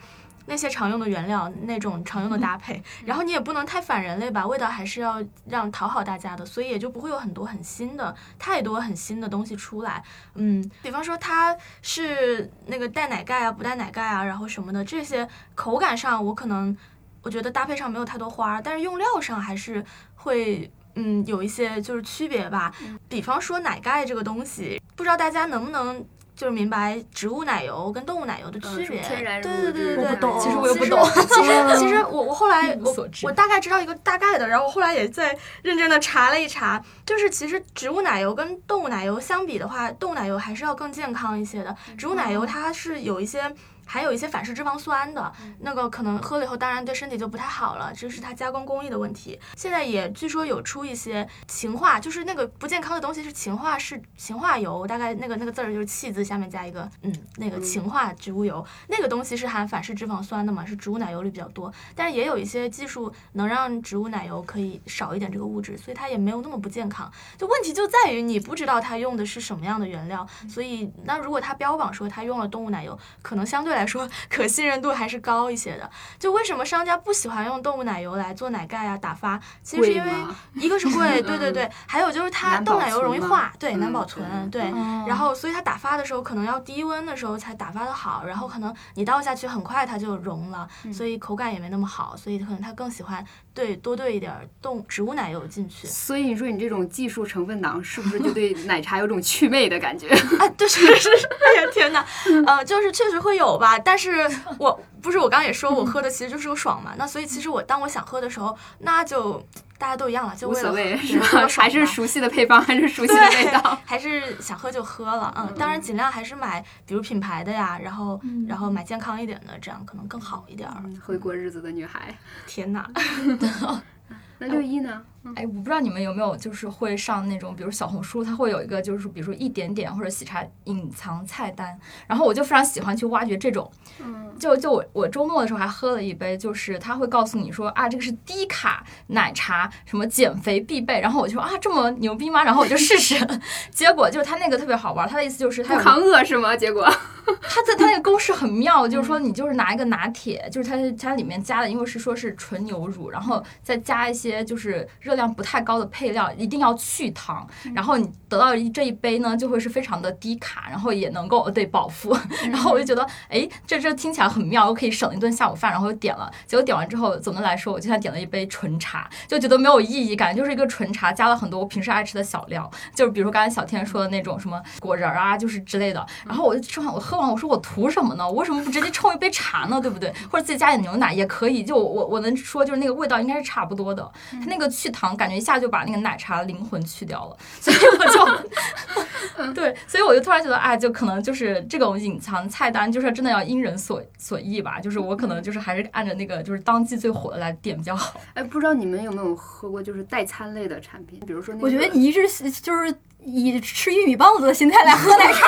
那些常用的原料，那种常用的搭配，然后你也不能太反人类吧，味道还是要让讨好大家的，所以也就不会有很多很新的、太多很新的东西出来。嗯，比方说它是那个带奶盖啊，不带奶盖啊，然后什么的，这些口感上我可能我觉得搭配上没有太多花儿，但是用料上还是会。嗯，有一些就是区别吧。比方说奶盖这个东西，不知道大家能不能就是明白植物奶油跟动物奶油的区别？对对对对对，其实我又不懂其实 <laughs> 其实我我后来 <laughs> 我我大概知道一个大概的，然后我后来也在认真的查了一查，就是其实植物奶油跟动物奶油相比的话，动物奶油还是要更健康一些的。植物奶油它是有一些。还有一些反式脂肪酸的，那个可能喝了以后，当然对身体就不太好了，这是它加工工艺的问题。现在也据说有出一些氰化，就是那个不健康的东西是氰化是氰化油，大概那个那个字儿就是气字下面加一个嗯，那个氰化植物油，那个东西是含反式脂肪酸的嘛，是植物奶油里比较多，但是也有一些技术能让植物奶油可以少一点这个物质，所以它也没有那么不健康。就问题就在于你不知道它用的是什么样的原料，所以那如果它标榜说它用了动物奶油，可能相对来说可信任度还是高一些的。就为什么商家不喜欢用动物奶油来做奶盖啊、打发，其实是因为一个是贵，对对 <laughs> 对，还有就是它动物奶油容易化，对，难嗯保存，对然后，所以它打发的时候可能要低温的时候才打发的好，然后可能你倒下去很快它就融了，所以口感也没那么好，所以可能他更喜欢对多兑一点儿动植物奶油进去。所以你说你这种技术成分党，是不是就对奶茶有种祛魅的感觉？啊，对，是是是，哎呀天哪，呃，就是确实会有吧，但是 <laughs> 我不是我刚刚也说我喝的其实就是个爽嘛，那所以其实我当我想喝的时候，那就大家都一样了，就无为了所谓对是吧？还是熟悉的配方，还是熟悉的味道。还是想喝就喝了，嗯，当然尽量还是买比如品牌的呀，然后然后买健康一点的，这样可能更好一点儿。嗯会过日子的女孩，天哪 <laughs> <laughs> 那六一呢？哎，我不知道你们有没有就是会上那种，比如小红书，它会有一个就是比如说一点点或者喜茶隐藏菜单，然后我就非常喜欢去挖掘这种。嗯，就就我我周末的时候还喝了一杯，就是他会告诉你说啊，这个是低卡奶茶，什么减肥必备。然后我就说啊，这么牛逼吗？然后我就试试，<laughs> 结果就是他那个特别好玩，他的意思就是他抗饿是吗？结果 <laughs> 它的它那个公式很妙，就是说你就是拿一个拿铁，就是它它里面加的，因为是说是纯牛乳，然后再加一些就是热量不太高的配料，一定要去糖，然后你得到这一杯呢，就会是非常的低卡，然后也能够对饱腹，然后我就觉得哎，这这听起来很妙，我可以省一顿下午饭，然后就点了，结果点完之后，总的来说我就像点了一杯纯茶，就觉得没有意义，感觉就是一个纯茶加了很多我平时爱吃的小料，就是比如说刚才小天说的那种什么果仁儿啊，就是之类的，然后我就吃完我喝完，我说我图什么呢？我为什么不直接冲一杯茶呢？对不对？或者自己加点牛奶也可以。就我我我能说，就是那个味道应该是差不多的。它那个去糖，感觉一下就把那个奶茶的灵魂去掉了，所以我就 <laughs> 对，所以我就突然觉得，哎，就可能就是这种隐藏菜单，就是真的要因人所所异吧。就是我可能就是还是按照那个就是当季最火的来点比较好。哎，不知道你们有没有喝过就是代餐类的产品，比如说那个，我觉得你一直就是以吃玉米棒子的心态来喝奶茶，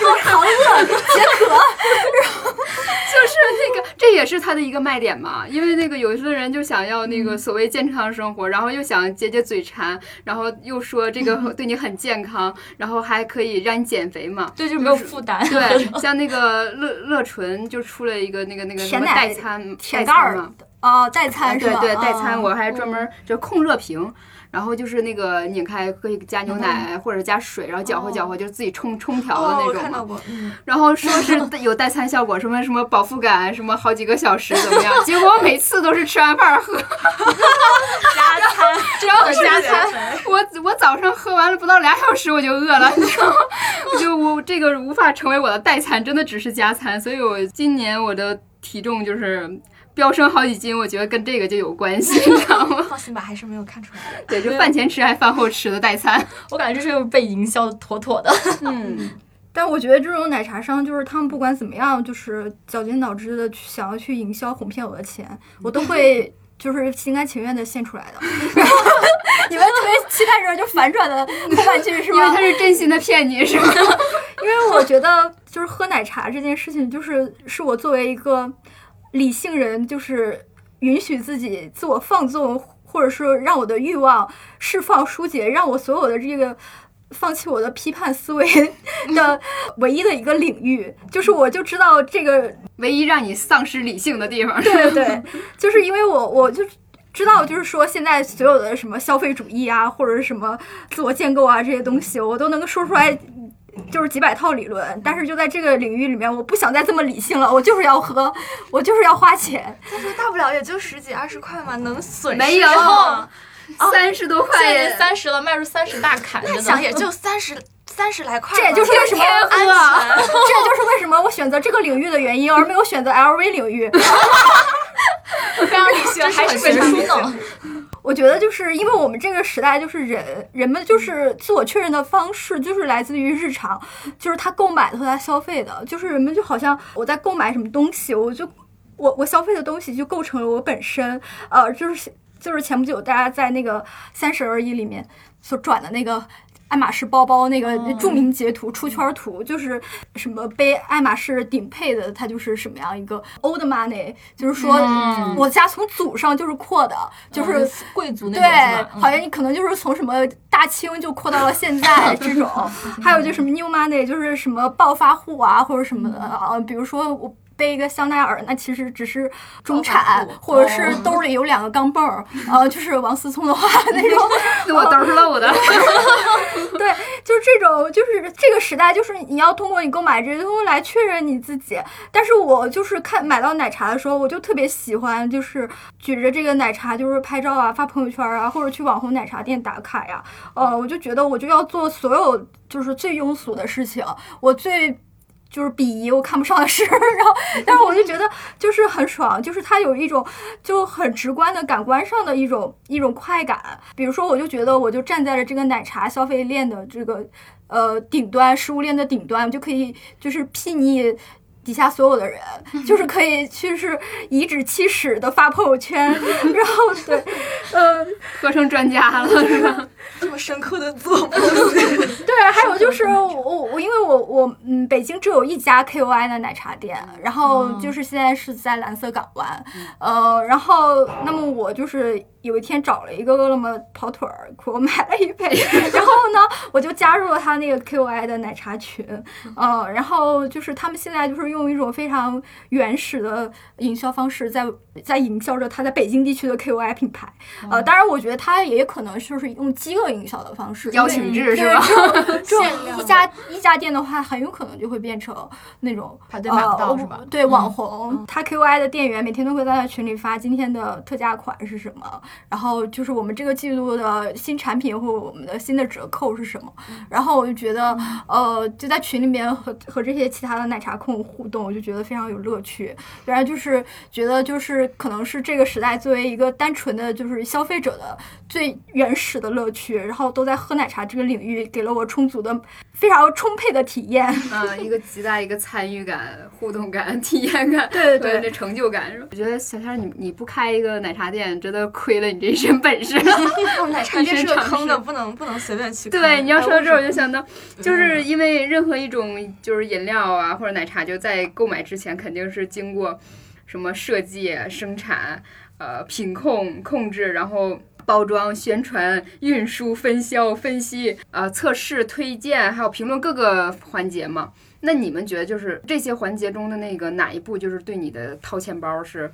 就是扛饿解渴。然 <laughs> 后就是那个，这也是他的一个卖点嘛。因为那个有些人就想要那嗯个所谓健康生活，然后又想解解嘴馋，然后又说这个 <laughs> 对你很健康，然后还可以让你减肥嘛。对，就没有负担。对，<laughs> 像那个乐乐纯就出了一个那个那个什么代餐甜盖儿代餐嘛，哦，代餐是吧？对对，代餐哦我还专门就控热瓶。然后就是那个拧开可以加牛奶或者加水，然后搅和搅和，就是自己冲冲调的哦，那种 <laughs> 然后说是 <laughs> 有代餐效果，什么什么饱腹感，什么好几个小时怎么样？结果我每次都是吃完饭喝 <laughs> 加餐，只要是加餐，我我早上喝完了不到俩小时我就饿了，你知道吗？我就我这个无法成为我的代餐，真的只是加餐，所以我今年我的体重就是飙升好几斤，我觉得跟这个就有关系，<laughs> 你知道吗？放心吧，还是没有看出来。对，就饭前吃还饭后吃的代餐。<laughs> 我感觉这是被营销的妥妥的。嗯，但我觉得这种奶茶商就是他们不管怎么样，就是绞尽脑汁的去想要去营销哄骗我的钱，我都会 <laughs> 就是心甘情愿的献出来的。然后你们特别期待着就反转的后半句是吗因为他？是真心的骗你，是吗？因为我觉得就是喝奶茶这件事情，就是是我作为一个理性人，就是允许自己自我放纵，或者说让我的欲望释放疏解，让我所有的这个。放弃我的批判思维的 <laughs> 唯一的一个领域，就是我就知道这个唯一让你丧失理性的地方。对对对，<laughs> 就是因为我我就知道，就是说现在所有的什么消费主义啊，或者是什么自我建构啊这些东西，我都能够说出来。就是几百套理论，但是就在这个领域里面，我不想再这么理性了，我就是要喝，我就是要花钱。但是大不了也就十几二十块嘛，能损失没有三十多块三十了，迈入三十大坎，那想也就三十三十来块，这也就是为什么这也就是为什么我选择这个领域的原因，而没有选择 LV 领域。非常理性，还是非常理性。我觉得就是因为我们这个时代，就是人人们就是自我确认的方式，就是来自于日常，就是他购买的和他消费的，就是人们就好像我在购买什么东西，我就我我消费的东西就构成了我本身，呃，就是就是前不久大家在那个三十而已里面所转的那个。爱马仕包包那个著名截图、出圈图，就是什么背爱马仕顶配的，它就是什么样一个 old money，就是说嗯。我家从祖上就是阔的，就是贵族那对种对，嗯。好像你可能就是从什么大清就扩到了现在 <laughs> 这种，还有就什么 new money，就是什么暴发户啊或者什么的啊，比如说我。背一个香奈儿，那其实只是中产，或者是兜里有两个钢镚儿，呃，就是王思聪的话 <laughs> 那种，我兜是漏的。<laughs> 对，就是这种，就是这个时代，就是你要通过你购买这些东西来确认你自己。但是我就是看买到奶茶的时候，我就特别喜欢，就是举着这个奶茶，就是拍照啊、发朋友圈啊，或者去网红奶茶店打卡呀。呃，我就觉得我就要做所有就是最庸俗的事情，我最。就是鄙夷我看不上的事儿，然后，但是我就觉得就是很爽，就是它有一种就很直观的感官上的一种一种快感。比如说，我就觉得我就站在了这个奶茶消费链的这个呃顶端，食物链的顶端，就可以就是睥睨。底下所有的人，就是可以去是颐指气使的发朋友圈，<laughs> 然后对，呃，喝成专家了是吧？<laughs> 这么深刻的做 <laughs> 对，还有就是我我因为我我嗯，北京只有一家 KOI 的奶茶店，然后就是现在是在蓝色港湾，呃，然后那么我就是有一天找了一个饿了么跑腿儿，给我买了一杯，<laughs> 然后呢，我就加入了他那个 KOI 的奶茶群，呃，然后就是他们现在就是用一种非常原始的营销方式在在营销着他在北京地区的 KOI 品牌，呃，当然我觉得他也可能就是用饥饿营销的方式，邀请制是吧？这种 <laughs> 一家一家店的话，很有可能就会变成那种排队买不到呃是吧？对，网红，他 KOI 的店员每天都会在群里发今天的特价款是什么，然后就是我们这个季度的新产品或我们的新的折扣是什么，然后我就觉得，呃，就在群里面和和这些其他的奶茶控互动，我就觉得非常有乐趣。然后就是觉得就是可能是这个时代作为一个单纯的就是消费者的最原始的乐趣，然后都在喝奶茶这个领域给了我充足的、非常充沛的体验。嗯，<laughs> 一个极大一个参与感、互动感、<laughs> 体验感，对对对这成就感。我觉得小天儿你你不开一个奶茶店，真的亏了你这一身本事。<laughs> 哦，奶茶店是个坑的，不能不能随便去。对，你要说到这儿，我就哎想到，就是因为任何一种就是饮料啊或者奶茶，就在购买之前肯定是经过什么设计、生产、呃品控、控制，然后。包装、宣传、运输、分销、分析、呃测试、推荐，还有评论各个环节嘛。那你们觉得就是这些环节中的那个哪一步，就是对你的掏钱包是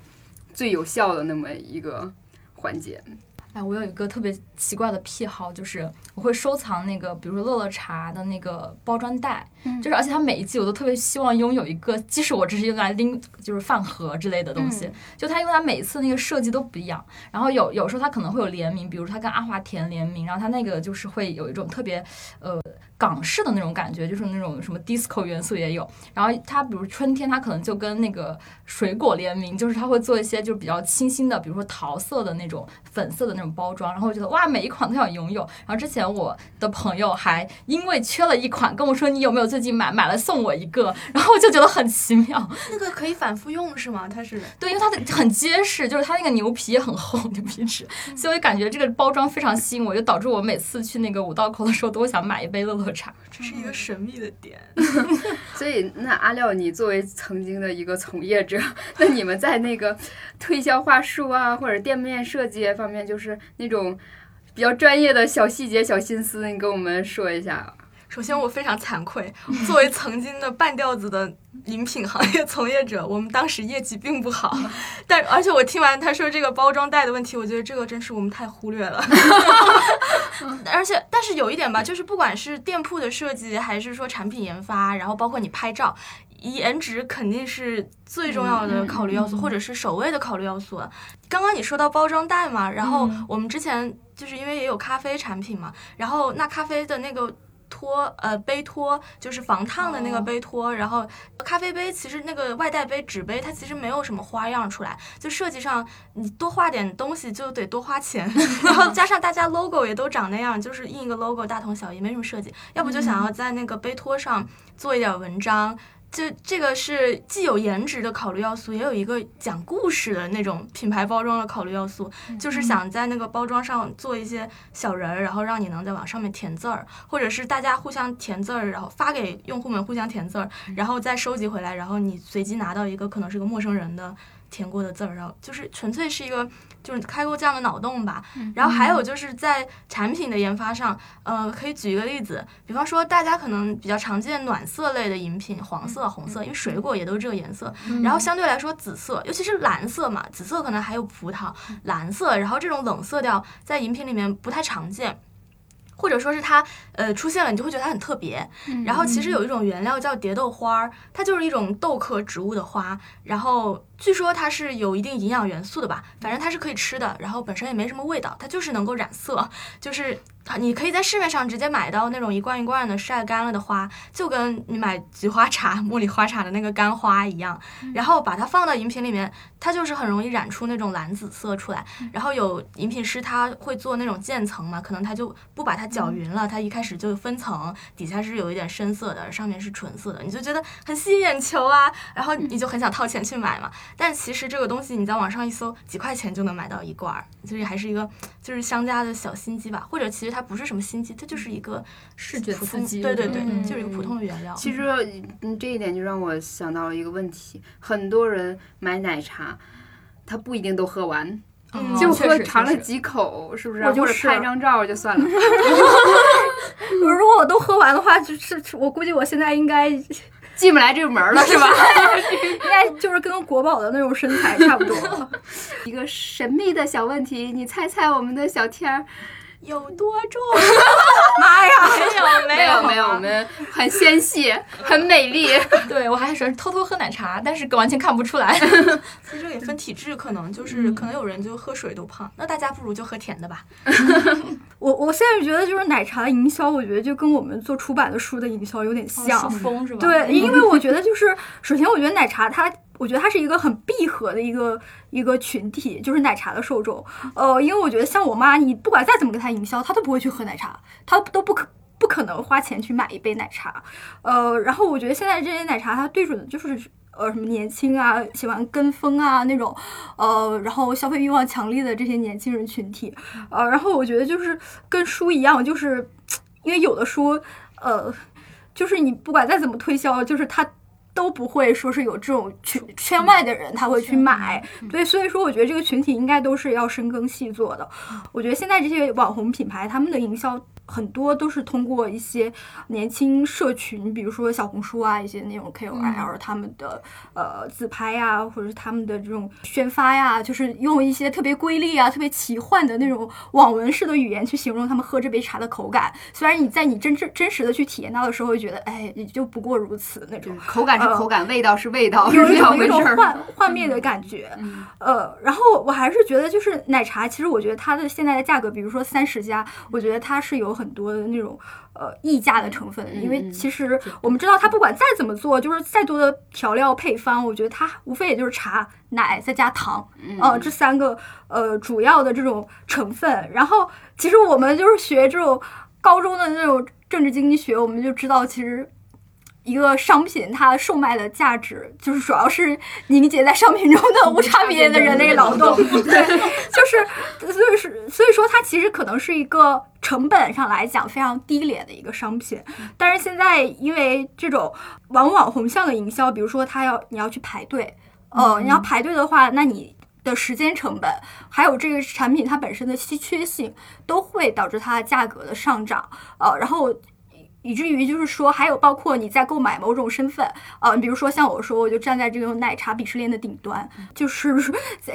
最有效的那么一个环节。哎，我有一个特别奇怪的癖好，就是我会收藏那个，比如说乐乐茶的那个包装袋，就是而且它每一季我都特别希望拥有一个，即使我只是用来拎，就是饭盒之类的东西，就它因为它每次那个设计都不一样，然后有有时候它可能会有联名，比如它跟阿华田联名，然后它那个就是会有一种特别呃港式的那种感觉，就是那种什么 disco 元素也有，然后它比如春天它可能就跟那个水果联名，就是它会做一些就是比较清新的，比如说桃色的那种、粉色的那种包装，然后我觉得哇，每一款都想拥有。然后之前我的朋友还因为缺了一款跟我说，你有没有最近买？买了送我一个，<laughs> 然后我就觉得很奇妙。那个可以反复用是吗？它是对，因为它的很结实，就是它那个牛皮也很厚，牛皮纸，所以我就感觉这个包装非常吸引我，就导致我每次去那个五道口的时候都会想买一杯乐乐茶。这是一个神秘的点。<laughs> 所以，那阿廖，你作为曾经的一个从业者，<laughs> 那你们在那个推销话术啊，或者店面设计方面，就是那种比较专业的小细节、小心思，你跟我们说一下。首先，我非常惭愧，<laughs> 作为曾经的半吊子的饮品行业从业者，我们当时业绩并不好。<laughs> 但而且我听完他说这个包装袋的问题，我觉得这个真是我们太忽略了。<laughs> 而且，但是有一点吧，就是不管是店铺的设计，还是说产品研发，然后包括你拍照，颜值肯定是最重要的考虑要素，或者是首位的考虑要素。刚刚你说到包装袋嘛，然后我们之前就是因为也有咖啡产品嘛，然后那咖啡的那个。托呃杯托就是防烫的那个杯托，然后咖啡杯其实那个外带杯纸杯它其实没有什么花样出来，就设计上你多画点东西就得多花钱，<laughs> 然后加上大家 logo 也都长那样，就是印一个 logo 大同小异，没什么设计，要不就想要在那个杯托上做一点文章。就这个是既有颜值的考虑要素，也有一个讲故事的那种品牌包装的考虑要素，就是想在那个包装上做一些小人儿，然后让你能在往上面填字儿，或者是大家互相填字儿，然后发给用户们互相填字儿，然后再收集回来，然后你随机拿到一个可能是个陌生人的填过的字儿，然后就是纯粹是一个。就是开过这样的脑洞吧，然后还有就是在产品的研发上，呃，可以举一个例子，比方说大家可能比较常见暖色类的饮品，黄色、红色，因为水果也都是这个颜色，然后相对来说紫色，尤其是蓝色嘛，紫色可能还有葡萄，蓝色，然后这种冷色调在饮品里面不太常见。或者说是它，呃，出现了，你就会觉得它很特别。然后其实有一种原料叫蝶豆花儿，它就是一种豆科植物的花。然后据说它是有一定营养元素的吧，反正它是可以吃的。然后本身也没什么味道，它就是能够染色，就是。你可以在市面上直接买到那种一罐一罐的晒干了的花，就跟你买菊花茶、茉莉花茶的那个干花一样，然后把它放到饮品里面，它就是很容易染出那种蓝紫色出来。然后有饮品师他会做那种渐层嘛，可能他就不把它搅匀了，他一开始就分层，底下是有一点深色的，上面是纯色的，你就觉得很吸引眼球啊，然后你就很想掏钱去买嘛。但其实这个东西你在网上一搜，几块钱就能买到一罐儿，所以还是一个就是商家的小心机吧，或者其实。它不是什么心机，它就是一个视觉刺激，对对对，就是一个普通的原料。其实，嗯，这一点就让我想到了一个问题：很多人买奶茶，他不一定都喝完，就喝尝了几口，是不是？或者拍张照就算了。<laughs> <laughs> 如果我都喝完的话，就是我估计我现在应该。进不来这个门了 <laughs> 是吧？应该就是跟国宝的那种身材差不多。<laughs> 一个神秘的小问题，你猜猜我们的小天儿。有多重？<laughs> 妈呀！没有没有没有，我们很纤细，很美丽。对我还喜欢偷偷喝奶茶，但是完全看不出来。其实也分体质，可能就是可能有人就喝水都胖，那大家不如就喝甜的吧。我我现在觉得就是奶茶的营销，我觉得就跟我们做出版的书的营销有点像，风是吧？对，因为我觉得就是首先我觉得奶茶它。我觉得它是一个很闭合的一个一个群体，就是奶茶的受众。呃，因为我觉得像我妈，你不管再怎么给她营销，她都不会去喝奶茶，她都不可不可能花钱去买一杯奶茶。呃，然后我觉得现在这些奶茶，它对准的就是呃什么年轻啊，喜欢跟风啊那种，呃，然后消费欲望强烈的这些年轻人群体。呃，然后我觉得就是跟书一样，就是 <tsk> 因为有的书，呃，就是你不管再怎么推销，就是它。都不会说是有这种群圈外的人他会去买，对，所以说我觉得这个群体应该都是要深耕细作的。我觉得现在这些网红品牌他们的营销很多都是通过一些年轻社群，比如说小红书啊，一些那种 KOL 他们的呃自拍呀，或者是他们的这种宣发呀，就是用一些特别瑰丽啊、特别奇幻的那种网文式的语言去形容他们喝这杯茶的口感。虽然你在你真正真实的去体验到的时候，会觉得哎，也就不过如此那种。口感是口感，味道是味道，有一种。那种幻幻灭的感觉。嗯呃，然后我还是觉得，就是奶茶，其实我觉得它的现在的价格，比如说三十加，我觉得它是有很多的那种呃溢价的成分，因为嗯其实我们知道它不管再怎么做，就是再多的调料配方，我觉得它无非也就是茶、奶再加糖，嗯呃，这三个呃主要的这种成分。然后其实我们就是学这种高中的那种政治经济学，我们就知道其实。一个商品它售卖的价值，就是主要是凝结在商品中的 <laughs> 无差别的人类劳动，对，<laughs> 就是所以是所以说它其实可能是一个成本上来讲非常低廉的一个商品，但是现在因为这种往网红向的营销，比如说它要你要去排队，呃，你要排队的话，那你。的时间成本，还有这个产品它本身的稀缺性，都会导致它价格的上涨。呃，然后以至于就是说，还有包括你在购买某种身份，呃，比如说像我说，我就站在这种奶茶鄙视链的顶端，就是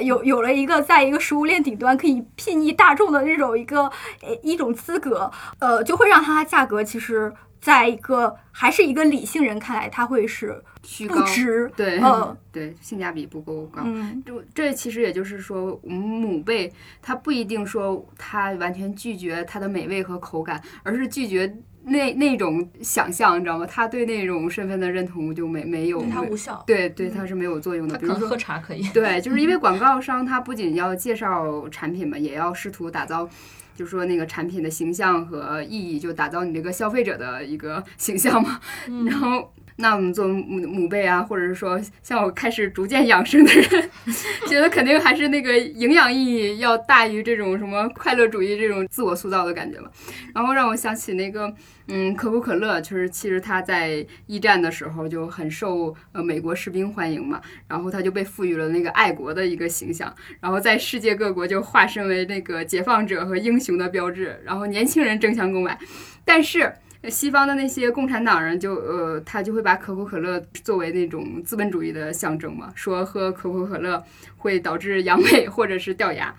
有有了一个在一个食物链顶端可以睥睨大众的这种一个呃一种资格，呃，就会让它价格其实在一个还是一个理性人看来，它会是不虚高，值，对，嗯对，性价比不够高。嗯就这其实也就是说，我们母辈它不一定说它完全拒绝它的美味和口感，而是拒绝那那种想象，你知道吗？他对那种身份的认同就没没有对它无效。对对，它是没有作用的。比如说喝茶可以。对，就是因为广告商他不仅要介绍产品嘛，也要试图打造。就是说那个产品的形象和意义，就打造你这个消费者的一个形象嘛。然后，那我们做母母辈啊，或者是说像我开始逐渐养生的人，<laughs> 觉得肯定还是那个营养意义要大于这种什么快乐主义这种自我塑造的感觉嘛。然后让我想起那个，嗯，可口可乐，就是其实它在一战的时候就很受呃美国士兵欢迎嘛，然后它就被赋予了那个爱国的一个形象，然后在世界各国就化身为那个解放者和英雄的标志，然后年轻人争相购买，但是。西方的那些共产党人就呃，他就会把可口可乐作为那种资本主义的象征嘛，说喝可口可乐会导致阳痿或者是掉牙。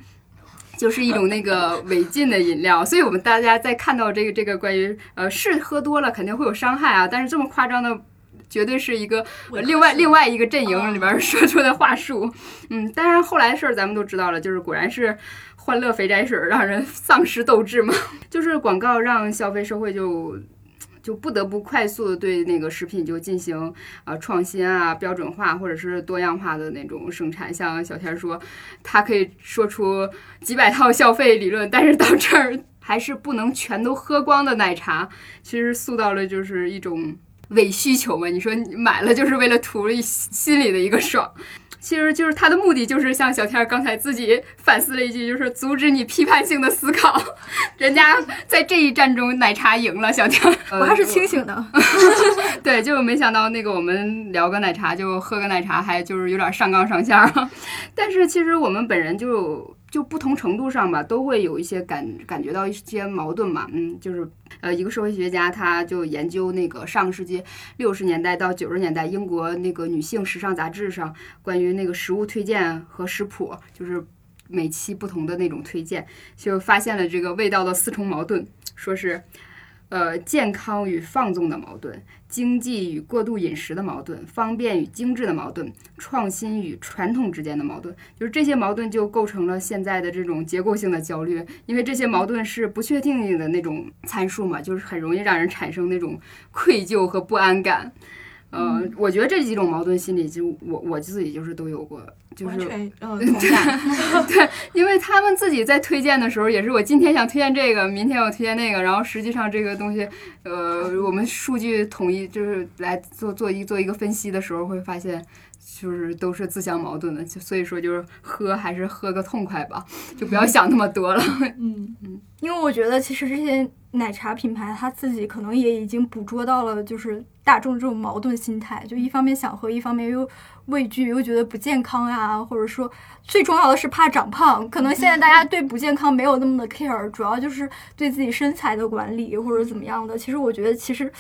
就是一种那个违禁的饮料，所以我们大家在看到这个这个关于呃是喝多了肯定会有伤害啊，但是这么夸张的，绝对是一个、呃、另外另外一个阵营里边说出的话术。嗯，当然后来的事儿咱们都知道了，就是果然是欢乐肥宅水让人丧失斗志嘛，<laughs> 就是广告让消费社会就。就不得不快速的对那个食品就进行啊、呃、创新啊、标准化或者是多样化的那种生产。像小天说，他可以说出几百套消费理论，但是到这儿还是不能全都喝光的奶茶，其实塑造了就是一种伪需求嘛。你说买了就是为了图一心里的一个爽。其实就是他的目的，就是像小天刚才自己反思了一句，就是阻止你批判性的思考。<laughs> 人家在这一战中，奶茶赢了，小天。<laughs> 我还是清醒的。<laughs> 对，就没想到那个我们聊个奶茶，就喝个奶茶，还就是有点上纲上线了。但是其实我们本人就就不同程度上吧，都会有一些感感觉到一些矛盾嘛。嗯，就是呃，一个社会学家他就研究那个上个世纪六十年代到九十年代英国那个女性时尚杂志上关于那个食物推荐和食谱，就是每期不同的那种推荐，就发现了这个味道的四重矛盾，说是。呃，健康与放纵的矛盾，经济与过度饮食的矛盾，方便与精致的矛盾，创新与传统之间的矛盾，就是这些矛盾就构成了现在的这种结构性的焦虑，因为这些矛盾是不确定性的那种参数嘛，就是很容易让人产生那种愧疚和不安感。呃，嗯我觉得这几种矛盾心理，就我我自己就是都有过，就是嗯。<laughs> 对，因为他们自己在推荐的时候，也是我今天想推荐这个，明天我推荐那个，然后实际上这个东西，呃，我们数据统一就是来做做一做一个分析的时候，会发现就是都是自相矛盾的，就所以说就是喝还是喝个痛快吧，就不要想那么多了。嗯嗯，因为我觉得其实这些奶茶品牌它自己可能也已经捕捉到了，就是大众这种矛盾心态，就一方面想喝，一方面又畏惧，又觉得不健康呀、啊，或者说最重要的是怕长胖。可能现在大家对不健康没有那么的 care，主要就是对自己身材的管理或者怎么样的。其实我觉得，其实。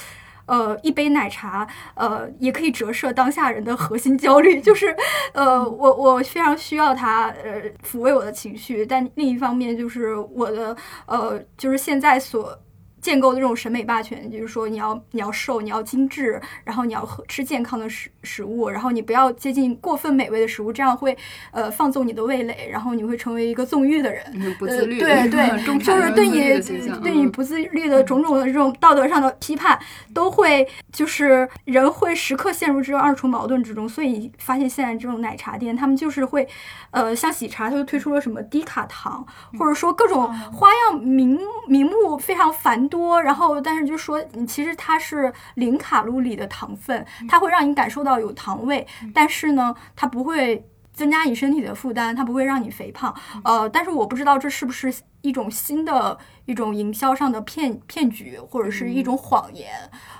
呃，一杯奶茶，呃，也可以折射当下人的核心焦虑，就是，呃，我我非常需要它，呃，抚慰我的情绪，但另一方面就是我的，呃，就是现在所。建构的这种审美霸权，就是说你要你要瘦，你要精致，然后你要喝吃健康的食食物，然后你不要接近过分美味的食物，这样会呃放纵你的味蕾，然后你会成为一个纵欲的人，不自律，对对，<laughs> 就是对你对你不自律的种种的这种道德上的批判，都会就是人会时刻陷入这种二重矛盾之中，所以发现现在这种奶茶店，他们就是会呃像喜茶，他就推出了什么低卡糖，或者说各种花样名名目非常繁。多，然后但是就说你其实它是零卡路里的糖分，它会让你感受到有糖味，但是呢，它不会增加你身体的负担，它不会让你肥胖。呃，但是我不知道这是不是一种新的一种营销上的骗骗局，或者是一种谎言。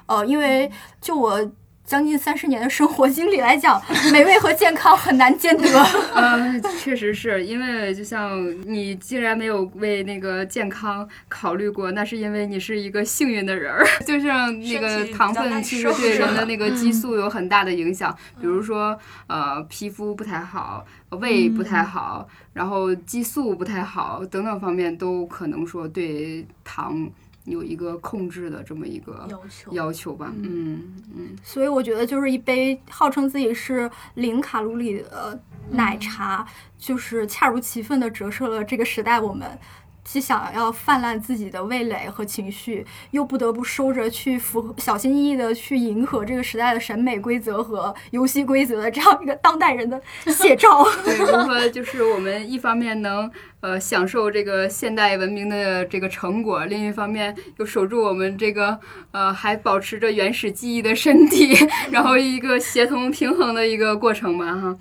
呃，因为就我。将近三十年的生活经历来讲，美味和健康很难兼得。<laughs> 嗯，确实是因为就像你既然没有为那个健康考虑过，那是因为你是一个幸运的人儿。<laughs> 就像那个糖分其实对人的那个激素有很大的影响，比如说呃皮肤不太好，胃不太好，然后激素不太好等等方面都可能说对糖。有一个控制的这么一个要求要求吧，嗯嗯，所以我觉得就是一杯号称自己是零卡路里的奶茶，就是恰如其分的折射了这个时代我们。既想要泛滥自己的味蕾和情绪，又不得不收着去符合小心翼翼的去迎合这个时代的审美规则和游戏规则的这样一个当代人的写照。<laughs> 对，如何就是我们一方面能呃享受这个现代文明的这个成果，另一方面又守住我们这个呃还保持着原始记忆的身体，<laughs> 然后一个协同平衡的一个过程吧，哈。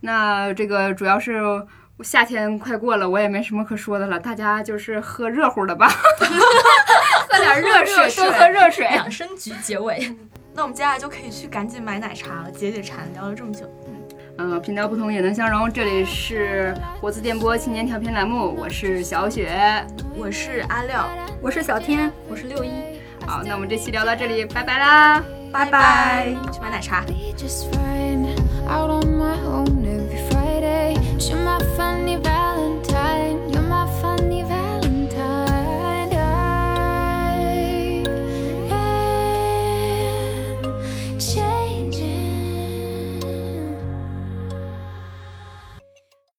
那这个主要是。夏天快过了，我也没什么可说的了，大家就是喝热乎的吧，<laughs> 喝点热水，多喝热水。养生局结尾，<laughs> 那我们接下来就可以去赶紧买奶茶了，解解馋。聊了这么久，嗯，嗯，频道不同也能相融。这里是国字电波青年调频栏目，我是小雪，我是阿廖，我是小天，我是六一。好，那我们这期聊到这里，拜拜啦，拜拜，去买奶茶。Chama Fanny vai.